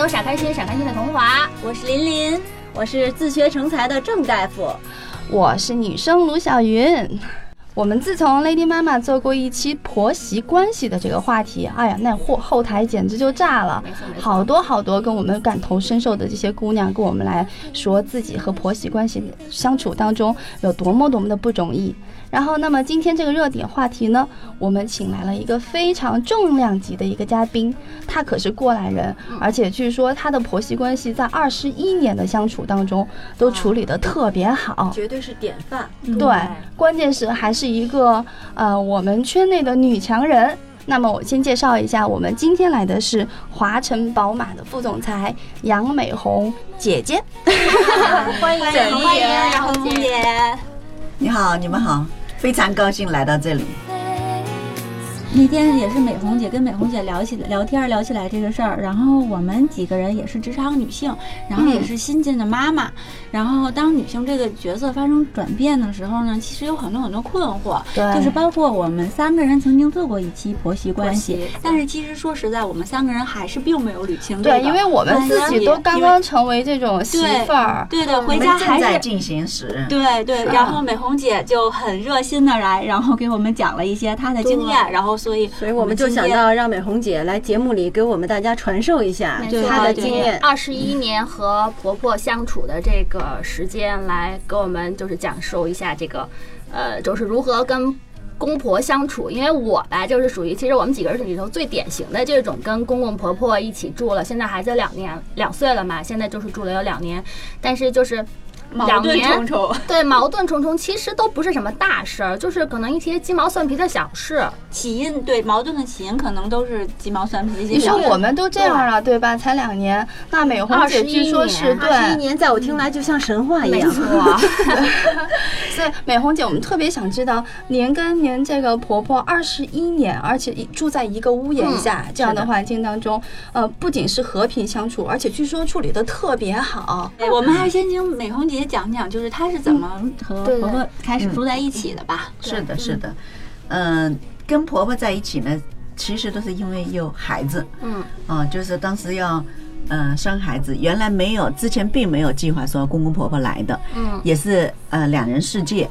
是每天都傻开心傻开心的童华。我是琳琳，我是自学成才的郑大夫。我是女生卢小云。我们自从 Lady 妈妈做过一期婆媳关系的这个话题，哎呀，那后后台简直就炸了好多好多跟我们感同身受的这些姑娘跟我们来说自己和婆媳关系相处当中有多么多么的不容易。然后，那么今天这个热点话题呢，我们请来了一个非常重量级的一个嘉宾，他可是过来人，而且据说他的婆媳关系在二十一年的相处当中都处理得特别好。绝对是典范。对，关键是还是一个呃我们圈内的女强人。那么我先介绍一下，我们今天来的是华晨宝马的副总裁杨美红姐姐。欢 迎欢迎欢迎杨姐。你好，你们好，非常高兴来到这里。那天也是美红姐跟美红姐聊起来聊天聊起来这个事儿，然后我们几个人也是职场女性，然后也是新晋的妈妈，然后当女性这个角色发生转变的时候呢，其实有很多很多困惑，对。就是包括我们三个人曾经做过一期婆媳关系但是其实说实在，我们三个人还是并没有捋清这对，因为我们自己都刚刚成为这种媳妇儿，对的，回家还在进行时，对对，然后美红姐就很热心的来，然后给我们讲了一些她的经验，然后所以所以我们就想到让美红姐来节目里给我们大家传授一下她的经验。二十一年和婆婆相处的这个时间，来给我们就是讲述一下这个，呃，就是如何跟公婆相处。因为我吧，就是属于其实我们几个人里头最典型的这种跟公公婆婆一起住了，现在孩子两年两岁了嘛，现在就是住了有两年，但是就是。矛盾重重。对矛盾重重，其实都不是什么大事儿，就是可能一些鸡毛蒜皮的小事。起因对矛盾的起因可能都是鸡毛蒜皮的一些你说。我们都这样了，对吧？才两年，那美红姐21据说是对二十一年，在我听来就像神话一样。没错，所以美红姐，我们特别想知道，您跟您这个婆婆二十一年，而且一住在一个屋檐下、这样的环境当中，呃，不仅是和平相处，而且据说处理的特别好。对，我们还是先请美红姐讲讲，就是她是怎么和婆婆开始住在一起的吧？是的，是的，嗯、跟婆婆在一起呢，其实都是因为有孩子，嗯，啊、就是当时要。呃，生孩子原来没有，之前并没有计划说公公婆婆来的，嗯，也是呃两人世界。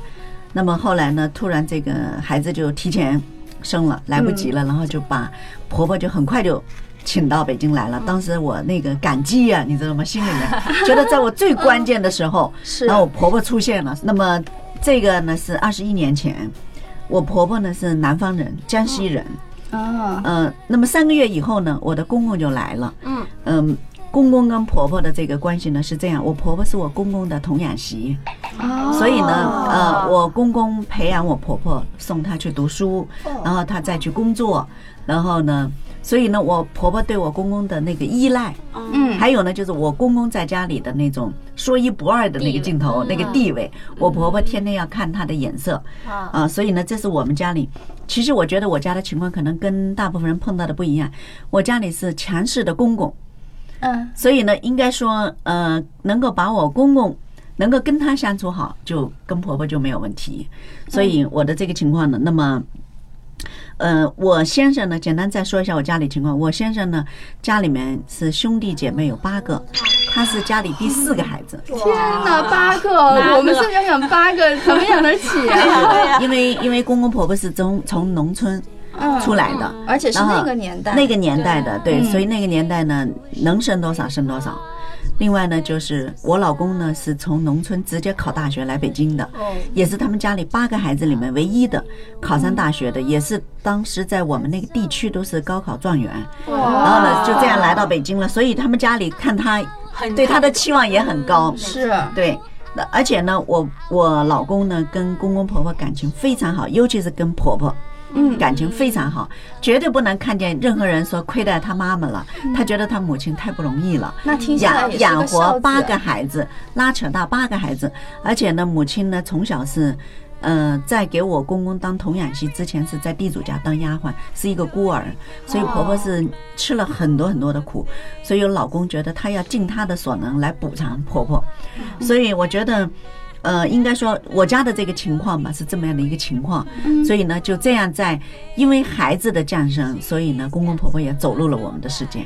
那么后来呢，突然这个孩子就提前生了，来不及了，然后就把婆婆就很快就请到北京来了。当时我那个感激呀、你知道吗？心里面 觉得在我最关键的时候，是然后我婆婆出现了。那么这个呢是二十一年前，我婆婆呢是南方人，江西人。哦，嗯，那么三个月以后呢，我的公公就来了。嗯嗯，公公跟婆婆的这个关系呢是这样，我婆婆是我公公的童养媳，哦所以呢，呃，我公公培养我婆婆，送她去读书，然后她再去工作，然后呢，所以呢，我婆婆对我公公的那个依赖，嗯，还有呢，就是我公公在家里的那种说一不二的那个镜头，那个地位，我婆婆天天要看他的眼色，啊，啊，所以呢，这是我们家里。其实我觉得我家的情况可能跟大部分人碰到的不一样。我家里是强势的公公，嗯，所以呢，应该说，呃，能够把我公公能够跟他相处好，就跟婆婆就没有问题。所以我的这个情况呢，那么。呃，我先生呢，简单再说一下我家里情况。我先生呢，家里面是兄弟姐妹有八个，他是家里第四个孩子。天哪，八个，我们是想养八个怎么养得起啊？因为因为公公婆婆是从从农村嗯出来的，而且是然后那个年代，那个年代的，对，嗯所以那个年代呢，能生多少生多少。另外呢，就是我老公呢是从农村直接考大学来北京的，哦也是他们家里八个孩子里面唯一的考上大学的，也是当时在我们那个地区都是高考状元。然后呢，就这样来到北京了，所以他们家里看他对他的期望也很高。是对，那而且呢，我我老公呢跟公公婆婆感情非常好，尤其是跟婆婆，嗯，感情非常好，绝对不能看见任何人说亏待他妈妈了。他觉得他母亲太不容易了，那听养养活八个孩子，拉扯大八个孩子，而且呢，母亲呢从小是。呃，在给我公公当童养媳之前，是在地主家当丫鬟，是一个孤儿，所以婆婆是吃了很多很多的苦，所以老公觉得他要尽他的所能来补偿婆婆，所以我觉得，呃，应该说我家的这个情况吧，是这么样的一个情况，所以呢，就这样在因为孩子的降生，所以呢，公公婆婆也走入了我们的世界。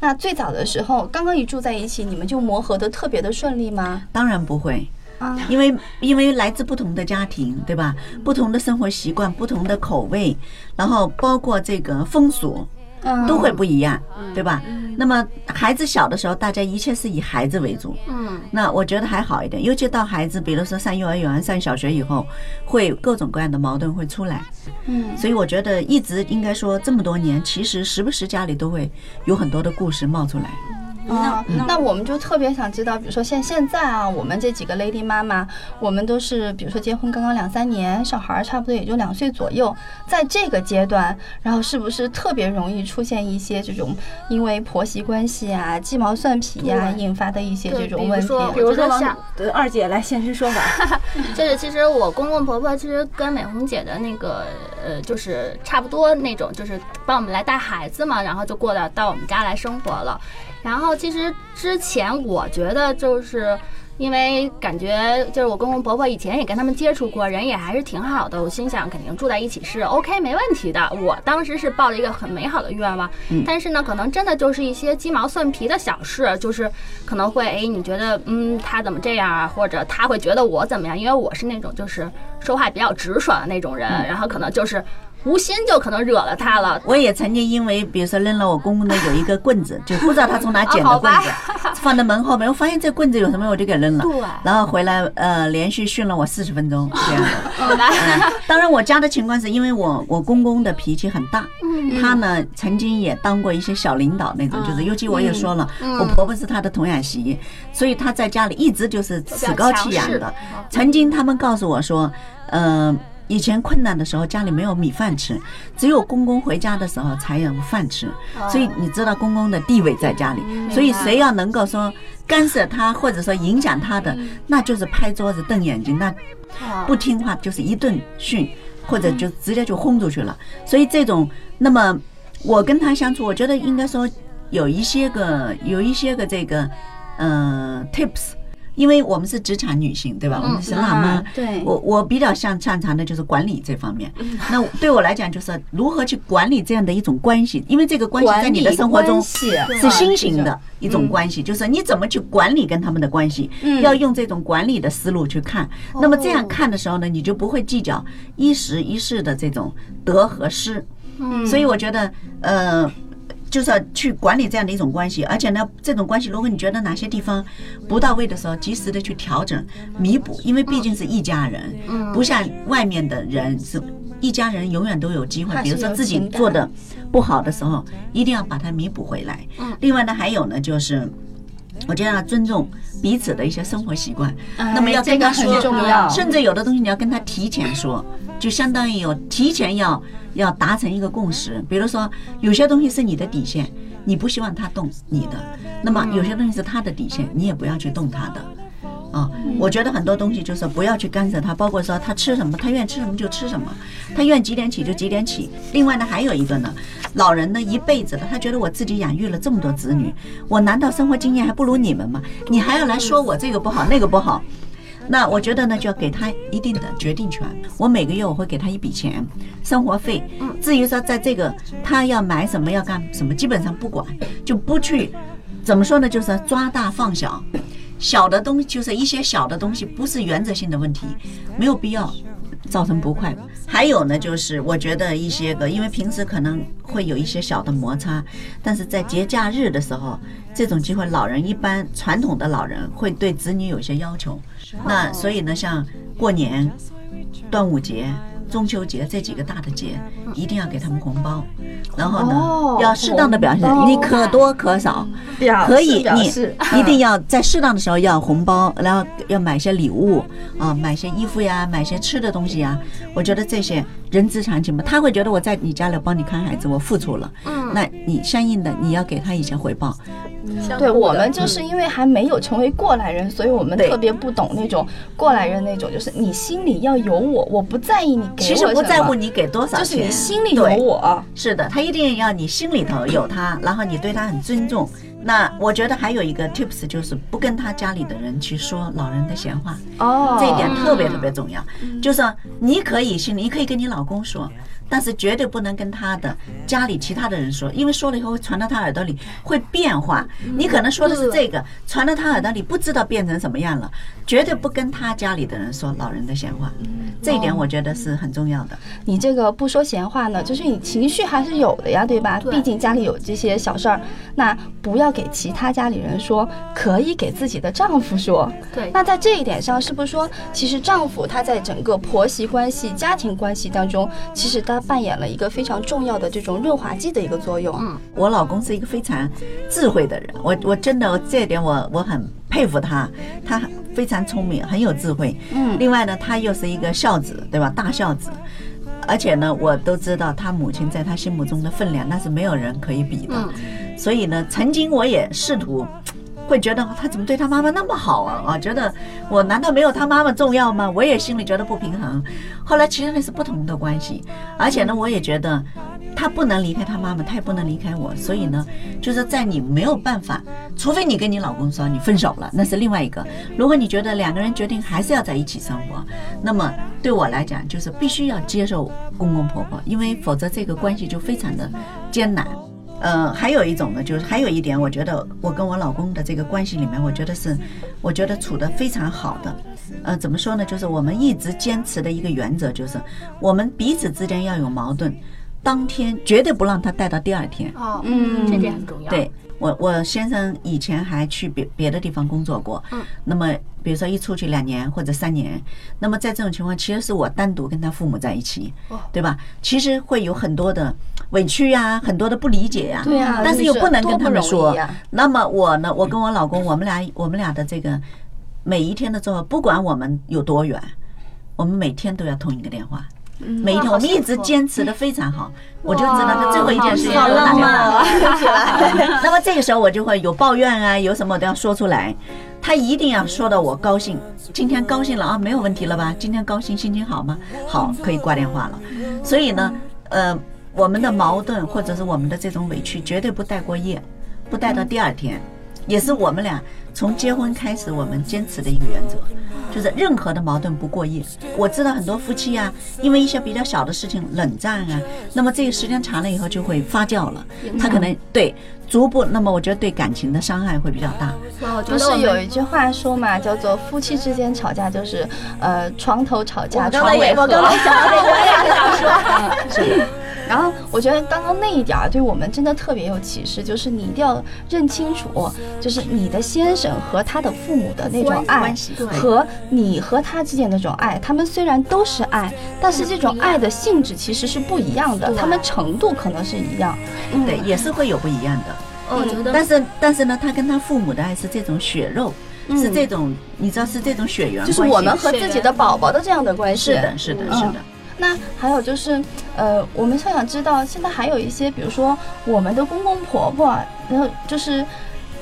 那最早的时候，刚刚一住在一起，你们就磨合的特别的顺利吗？当然不会，啊，因为因为来自不同的家庭，对吧？不同的生活习惯，不同的口味，然后包括这个风俗嗯都会不一样，对吧？那么孩子小的时候，大家一切是以孩子为主，嗯，那我觉得还好一点，尤其到孩子，比如说上幼儿园、上小学以后，会各种各样的矛盾会出来。嗯，所以我觉得一直应该说这么多年，其实时不时家里都会有很多的故事冒出来。啊，嗯那我们就特别想知道，比如说像现在啊，我们这几个 lady 妈妈，我们都是比如说结婚刚刚两三年，小孩儿差不多也就两岁左右，在这个阶段，然后是不是特别容易出现一些这种因为婆媳关系啊、鸡毛蒜皮呀、对引发的一些这种问题？比如说比如说像呃二姐来现身说法，就是其实我公公婆婆其实跟美红姐的那个呃，就是差不多那种，就是帮我们来带孩子嘛，然后就过来到我们家来生活了。然后其实之前我觉得就是。因为感觉就是我公公婆婆以前也跟他们接触过，人也还是挺好的。我心想肯定住在一起是 OK 没问题的。我当时是抱着一个很美好的愿望，但是呢，可能真的就是一些鸡毛蒜皮的小事，就是可能会哎，你觉得嗯他怎么这样啊，或者他会觉得我怎么样？因为我是那种就是说话比较直爽的那种人，然后可能就是无心就可能惹了他了。我也曾经因为比如说扔了我公公的有一个棍子，就不知道他从哪捡的棍子，放在门后面，我发现这棍子有什么，我就给扔了。对然后回来呃，连续训了我四十分钟 这样的。嗯，当然我家的情况是因为我我公公的脾气很大，他呢曾经也当过一些小领导那种，就是尤其我也说了，我婆婆是他的童养媳，所以他在家里一直就是趾高气扬的。曾经他们告诉我说，呃。以前困难的时候，家里没有米饭吃，只有公公回家的时候才有饭吃。所以你知道公公的地位在家里，所以谁要能够说干涉他，或者说影响他的，那就是拍桌子瞪眼睛，那不听话就是一顿训，或者就直接就轰出去了。所以这种，那么我跟他相处，我觉得应该说有一些个有一些个这个嗯 tips。因为我们是职场女性，对吧？我们是辣妈，对我我比较擅擅长的就是管理这方面。那对我来讲，就是如何去管理这样的一种关系，因为这个关系在你的生活中是新型的一种关系，就是你怎么去管理跟他们的关系，要用这种管理的思路去看。那么这样看的时候呢，你就不会计较一时一事的这种得和失。所以我觉得，呃。就是要去管理这样的一种关系，而且呢，这种关系，如果你觉得哪些地方不到位的时候，及时的去调整、弥补，因为毕竟是一家人，嗯。不像外面的人是一家人，永远都有机会。比如说自己做的不好的时候，一定要把它弥补回来。嗯。另外呢，还有呢，就是我觉得要尊重彼此的一些生活习惯，那么要这个很跟他说，重要。甚至有的东西你要跟他提前说，就相当于有提前要要达成一个共识。比如说，有些东西是你的底线，你不希望他动你的；那么有些东西是他的底线，你也不要去动他的。啊，我觉得很多东西就是不要去干涉他，包括说他吃什么，他愿意吃什么就吃什么，他愿意几点起就几点起。另外呢，还有一个呢，老人呢一辈子的，他觉得我自己养育了这么多子女，我难道生活经验还不如你们吗？你还要来说我这个不好那个不好？那我觉得呢，就要给他一定的决定权。我每个月我会给他一笔钱，生活费。至于说在这个他要买什么要干什么，基本上不管，就不去怎么说呢，就是抓大放小。小的东西就是一些小的东西，不是原则性的问题，没有必要造成不快。还有呢，就是我觉得一些个，因为平时可能会有一些小的摩擦，但是在节假日的时候，这种机会，老人一般传统的老人会对子女有些要求。那所以呢，像过年、端午节、中秋节这几个大的节，一定要给他们红包，然后哦呢，要适当的表现你可多可少，可以，你 一定要在适当的时候要红包，然后要买些礼物啊，买些衣服呀，买些吃的东西呀。我觉得这些人之常情嘛，他会觉得我在你家里帮你看孩子，我付出了，嗯，那你相应的你要给他一些回报。对我们就是因为还没有成为过来人，所以我们特别不懂那种过来人那种，就是你心里要有我，我不在意你给我其实不在乎，你给多少钱，就是你心里有我。是的，他一定要你心里头有他，然后你对他很尊重。那我觉得还有一个 tips 就是不跟他家里的人去说老人的闲话，哦。这一点特别特别重要。就是你可以心里，你可以跟你老公说，但是绝对不能跟他的家里其他的人说，因为说了以后会传到他耳朵里，会变化。你可能说的是这个，传到他耳朵里不知道变成什么样了。绝对不跟他家里的人说老人的闲话，这一点我觉得是很重要的。你这个不说闲话呢，就是你情绪还是有的呀，对吧？毕竟家里有这些小事儿，那不要给其他家里人说，可以给自己的丈夫说。对，那在这一点上，是不是说，其实丈夫他在整个婆媳关系、家庭关系当中，其实他扮演了一个非常重要的这种润滑剂的一个作用？嗯我老公是一个非常智慧的人，我我真的这一点我我很佩服他，他非常聪明，很有智慧。嗯另外呢，他又是一个孝子，对吧？大孝子。而且呢，我都知道他母亲在他心目中的分量，那是没有人可以比的。嗯所以呢，曾经我也试图。会觉得他怎么对他妈妈那么好啊？啊，觉得我难道没有他妈妈重要吗？我也心里觉得不平衡。后来其实那是不同的关系，而且呢，我也觉得他不能离开他妈妈，他也不能离开我。所以呢，就是在你没有办法，除非你跟你老公说你分手了，那是另外一个。如果你觉得两个人决定还是要在一起生活，那么对我来讲，就是必须要接受公公婆婆，因为否则这个关系就非常的艰难。呃，还有一种呢，就是还有一点，我觉得我跟我老公的这个关系里面，我觉得是，我觉得处得非常好的。呃，怎么说呢？就是我们一直坚持的一个原则，就是我们彼此之间要有矛盾，当天绝对不让他带到第二天。哦，嗯这点很重要。对我，我先生以前还去别别的地方工作过，嗯，那么比如说一出去两年或者三年，那么在这种情况，其实是我单独跟他父母在一起哦，对吧？其实会有很多的委屈呀、很多的不理解呀、对啊但是又不能跟他们说。那么我呢，我跟我老公，我们俩我们俩的这个每一天的做法，不管我们有多远，我们每天都要通一个电话。每一天，我们一直坚持的非常好，我就知道他最后一件事情打电话。啊！那么这个时候我就会有抱怨啊，有什么我都要说出来。他一定要说到我高兴，今天高兴了啊，没有问题了吧？今天高兴，心情好吗？好，可以挂电话了。所以呢，呃，我们的矛盾或者是我们的这种委屈，绝对不带过夜，不带到第二天，也是我们俩从结婚开始我们坚持的一个原则。就是任何的矛盾不过夜。我知道很多夫妻啊，因为一些比较小的事情冷战啊，那么这个时间长了以后就会发酵了，他可能对逐步，那么我觉得对感情的伤害会比较大。哇，我觉不得是有一句话说嘛，叫做夫妻之间吵架就是呃床头吵架床尾和。我刚才想到这个，我也想说。然后我觉得刚刚那一点儿对我们真的特别有启示，就是你一定要认清楚，就是你的先生和他的父母的那种爱和你和他之间的那种爱，他们虽然都是爱，但是这种爱的性质其实是不一样的，他们程度可能是一样。嗯对，也是会有不一样的。我觉得但是但是呢，他跟他父母的爱是这种血肉，嗯是这种你知道是这种血缘关系，就是我们和自己的宝宝的这样的关系。是的，是的，嗯是的。那还有就是，呃，我们想想知道，现在还有一些，比如说我们的公公婆婆，然后就是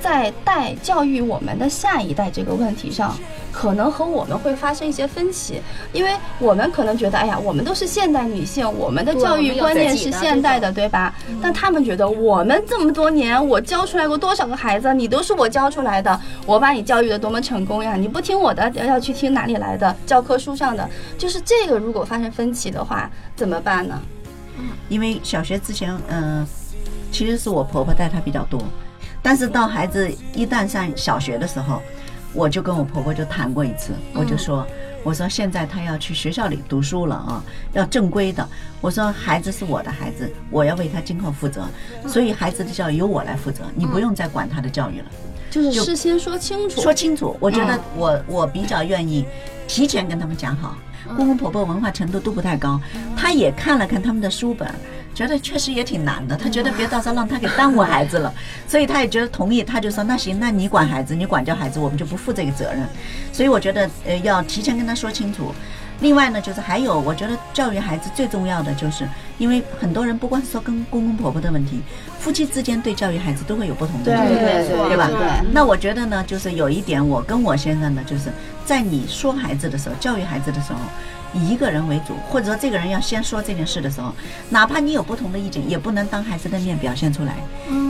在带教育我们的下一代这个问题上，可能和我们会发生一些分歧，因为我们可能觉得，哎呀，我们都是现代女性，我们的教育观念是现代的，对吧？但他们觉得我们这么多年，我教出来过多少个孩子，你都是我教出来的，我把你教育的多么成功呀！你不听我的，要去听哪里来的？教科书上的，就是这个，如果发生分歧的话，怎么办呢？因为小学之前，嗯、其实是我婆婆带她比较多，但是到孩子一旦上小学的时候，我就跟我婆婆就谈过一次，我就说，我说现在他要去学校里读书了啊，要正规的。我说孩子是我的孩子，我要为他今后负责，所以孩子的教育由我来负责，你不用再管他的教育了。就是事先说清楚。说清楚，我觉得嗯我我比较愿意提前跟他们讲好，公公婆婆文化程度都不太高，他也看了看他们的书本，觉得确实也挺难的。他觉得别到时候让他给耽误孩子了，所以他也觉得同意，他就说那行，那你管孩子，你管教孩子，我们就不负这个责任。所以我觉得呃要提前跟他说清楚。另外呢，就是还有，我觉得教育孩子最重要的就是，因为很多人不光是说跟公公婆婆的问题，夫妻之间对教育孩子都会有不同的意见。对对吧对那我觉得呢，就是有一点，我跟我先生呢，就是在你说孩子的时候，教育孩子的时候，以一个人为主，或者说这个人要先说这件事的时候，哪怕你有不同的意见，也不能当孩子的面表现出来，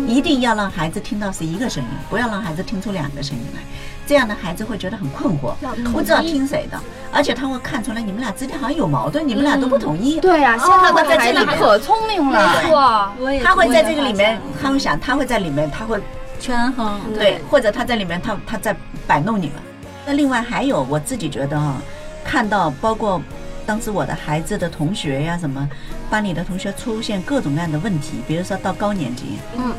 一定要让孩子听到是一个声音，不要让孩子听出两个声音来，这样的，孩子会觉得很困惑，不知道听谁的，而且他会看出来你们俩之间好像有矛盾，你们俩都不同意。对呀、现在的孩子在这里可聪明了。没错，他会在这个里面，他会想，他会在里面，他会权衡，对，或者他在里面，他他在摆弄你们。那另外还有，我自己觉得哈、看到包括当时我的孩子的同学呀，什么班里的同学出现各种各样的问题，比如说到高年级，嗯，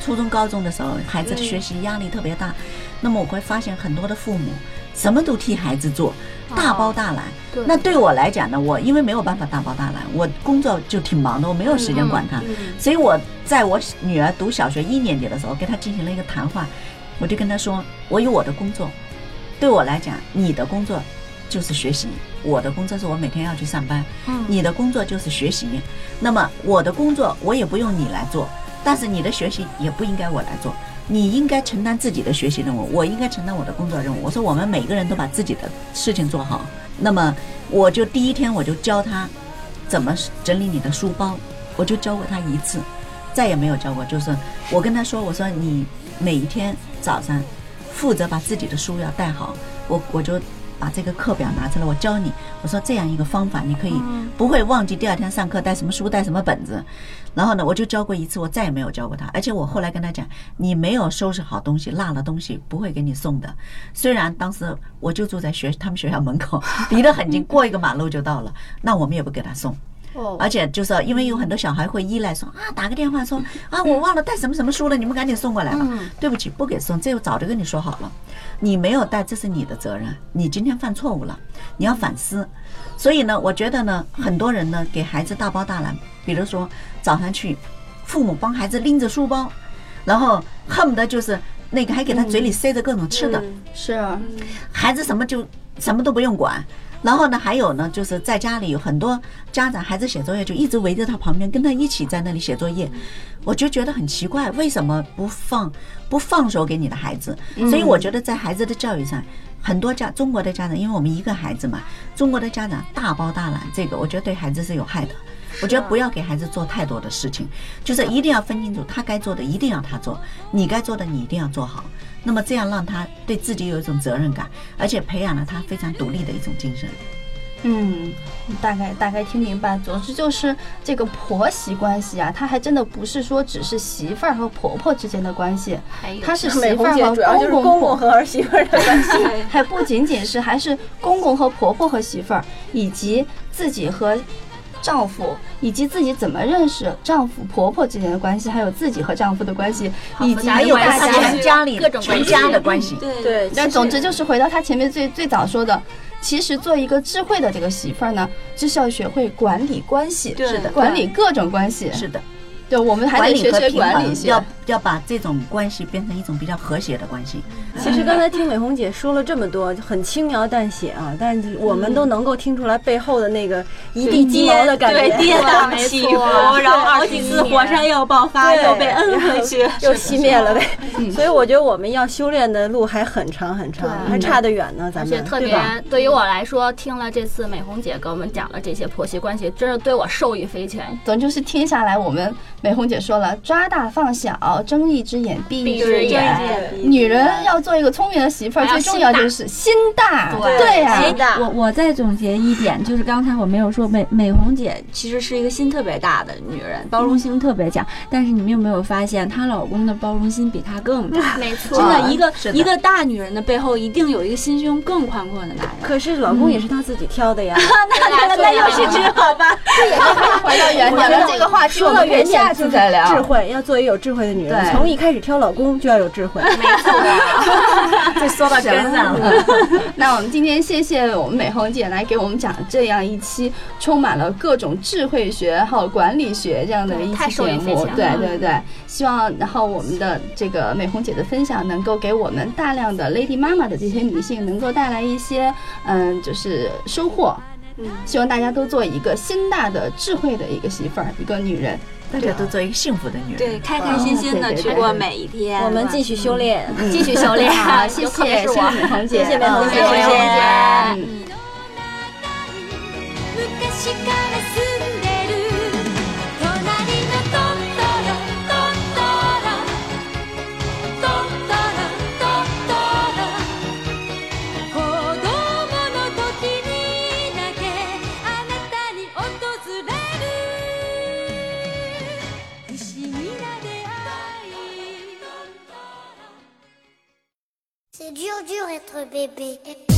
初中、高中的时候，孩子的学习压力特别大，那么我会发现很多的父母什么都替孩子做，大包大揽。对。那对我来讲呢，我因为没有办法大包大揽，我工作就挺忙的，我没有时间管他，所以我在我女儿读小学一年级的时候，跟她进行了一个谈话，我就跟她说，我有我的工作，对我来讲，你的工作就是学习，我的工作是我每天要去上班，嗯。你的工作就是学习，那么我的工作我也不用你来做，但是你的学习也不应该我来做。你应该承担自己的学习任务，我应该承担我的工作任务。我说我们每个人都把自己的事情做好。那么我就第一天我就教他怎么整理你的书包，我就教过他一次，再也没有教过。就是我跟他说，我说你每一天早上负责把自己的书要带好，我我就把这个课表拿出来，我教你。我说这样一个方法，你可以不会忘记第二天上课带什么书，带什么本子。然后呢，我就教过一次，我再也没有教过他。而且我后来跟他讲，你没有收拾好东西，落了东西不会给你送的。虽然当时我就住在学他们学校门口，离得很近，过一个马路就到了，那我们也不给他送。哦而且就是因为有很多小孩会依赖说啊，打个电话说啊，我忘了带什么什么书了，你们赶紧送过来吧。对不起，不给送，这我早就跟你说好了，你没有带，这是你的责任，你今天犯错误了，你要反思。所以呢，我觉得呢，很多人呢给孩子大包大揽，比如说早上去，父母帮孩子拎着书包，然后恨不得就是那个还给他嘴里塞着各种吃的，是啊，孩子什么就什么都不用管。然后呢，还有呢，就是在家里有很多家长，孩子写作业就一直围着他旁边，跟他一起在那里写作业，我就觉得很奇怪，为什么不放不放手给你的孩子？所以我觉得在孩子的教育上，很多家中国的家长，因为我们一个孩子嘛，中国的家长大包大揽，这个我觉得对孩子是有害的。我觉得不要给孩子做太多的事情，就是一定要分清楚，他该做的一定要他做，你该做的你一定要做好。那么这样让他对自己有一种责任感，而且培养了他非常独立的一种精神。嗯，大概大概听明白。总之就是这个婆媳关系啊，它还真的不是说只是媳妇儿和婆婆之间的关系，它是媳妇儿和红姐主要就是公婆公公和儿媳妇儿的关系。还不仅仅是，还是公公和婆婆和媳妇儿，以及自己和丈夫，以及自己怎么认识丈夫、婆婆之间的关系，还有自己和丈夫的关系，以及还有全家里各种关系全家的关系。对对，但总之就是回到他前面最最早说的，其实做一个智慧的这个媳妇儿呢，就是要学会管理关系，是的管理各种关系。是的，对，我们还得学学管理学。要要把这种关系变成一种比较和谐的关系。其实刚才听美红姐说了这么多，就很轻描淡写啊，但是我们都能够听出来背后的那个一地鸡毛的感觉。对，跌宕起伏，然后好几次火山要爆发，又被摁回去，又熄灭了呗。所以我觉得我们要修炼的路还很长很长，还差得远呢，咱们而且特别对吧？对于我来说，听了这次美红姐给我们讲了这些婆媳关系，真是对我受益匪浅。总之是听下来，我们美红姐说了，抓大放小，睁一只眼闭一只眼。女人要做一个聪明的媳妇儿，最重要就是心大。对对呀、我我再总结一点，就是刚才我没有说美美红姐其实是一个心特别大的女人，包容心特别强。但是你们有没有发现，她老公的包容心比她更大？没错真的，一个的一个大女人的背后，一定有一个心胸更宽阔的男人。可是老公也是她自己挑的呀。那那又是只好吧？回到原点了，这个话题我们可以下次再聊。智慧要做一个有智慧的女女人，对从一开始挑老公就要有智慧。没错，这说到根上了。那我们今天谢谢我们美红姐来给我们讲这样一期充满了各种智慧学还有管理学这样的一期节目。对对对，希望然后我们的这个美红姐的分享能够给我们大量的 Lady 妈妈的这些女性能够带来一些嗯就是收获。嗯，希望大家都做一个心大的智慧的一个媳妇儿，一个女人。大家都做一个幸福的女人。对，开开心心的去过每一天。我们继续修炼。继续修炼，啊，谢谢，谢谢。美红姐，谢谢美红姐嗯谢谢 Dur dur être bébé